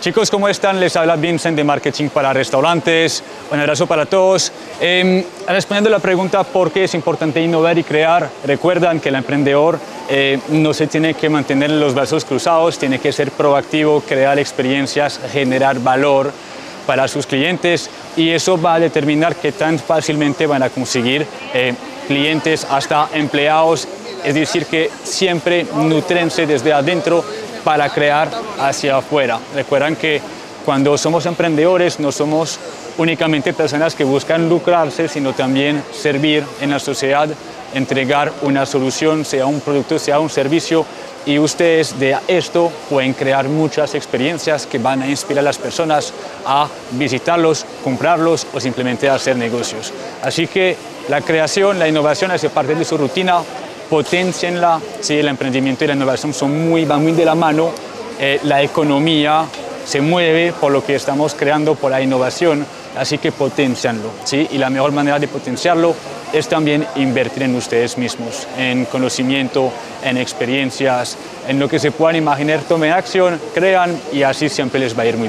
Chicos, ¿cómo están? Les habla Vincent de Marketing para Restaurantes. Un abrazo para todos. Eh, respondiendo la pregunta por qué es importante innovar y crear, recuerdan que el emprendedor eh, no se tiene que mantener los brazos cruzados, tiene que ser proactivo, crear experiencias, generar valor para sus clientes y eso va a determinar qué tan fácilmente van a conseguir eh, clientes hasta empleados. Es decir, que siempre nutrense desde adentro para crear hacia afuera. Recuerdan que cuando somos emprendedores no somos únicamente personas que buscan lucrarse, sino también servir en la sociedad, entregar una solución, sea un producto, sea un servicio, y ustedes de esto pueden crear muchas experiencias que van a inspirar a las personas a visitarlos, comprarlos o simplemente hacer negocios. Así que la creación, la innovación hace parte de su rutina, potencienla, ¿sí? el emprendimiento y la innovación son muy, van muy de la mano, eh, la economía se mueve por lo que estamos creando, por la innovación, así que potencianlo, ¿sí? y la mejor manera de potenciarlo es también invertir en ustedes mismos, en conocimiento, en experiencias, en lo que se puedan imaginar, tomen acción, crean y así siempre les va a ir muy bien.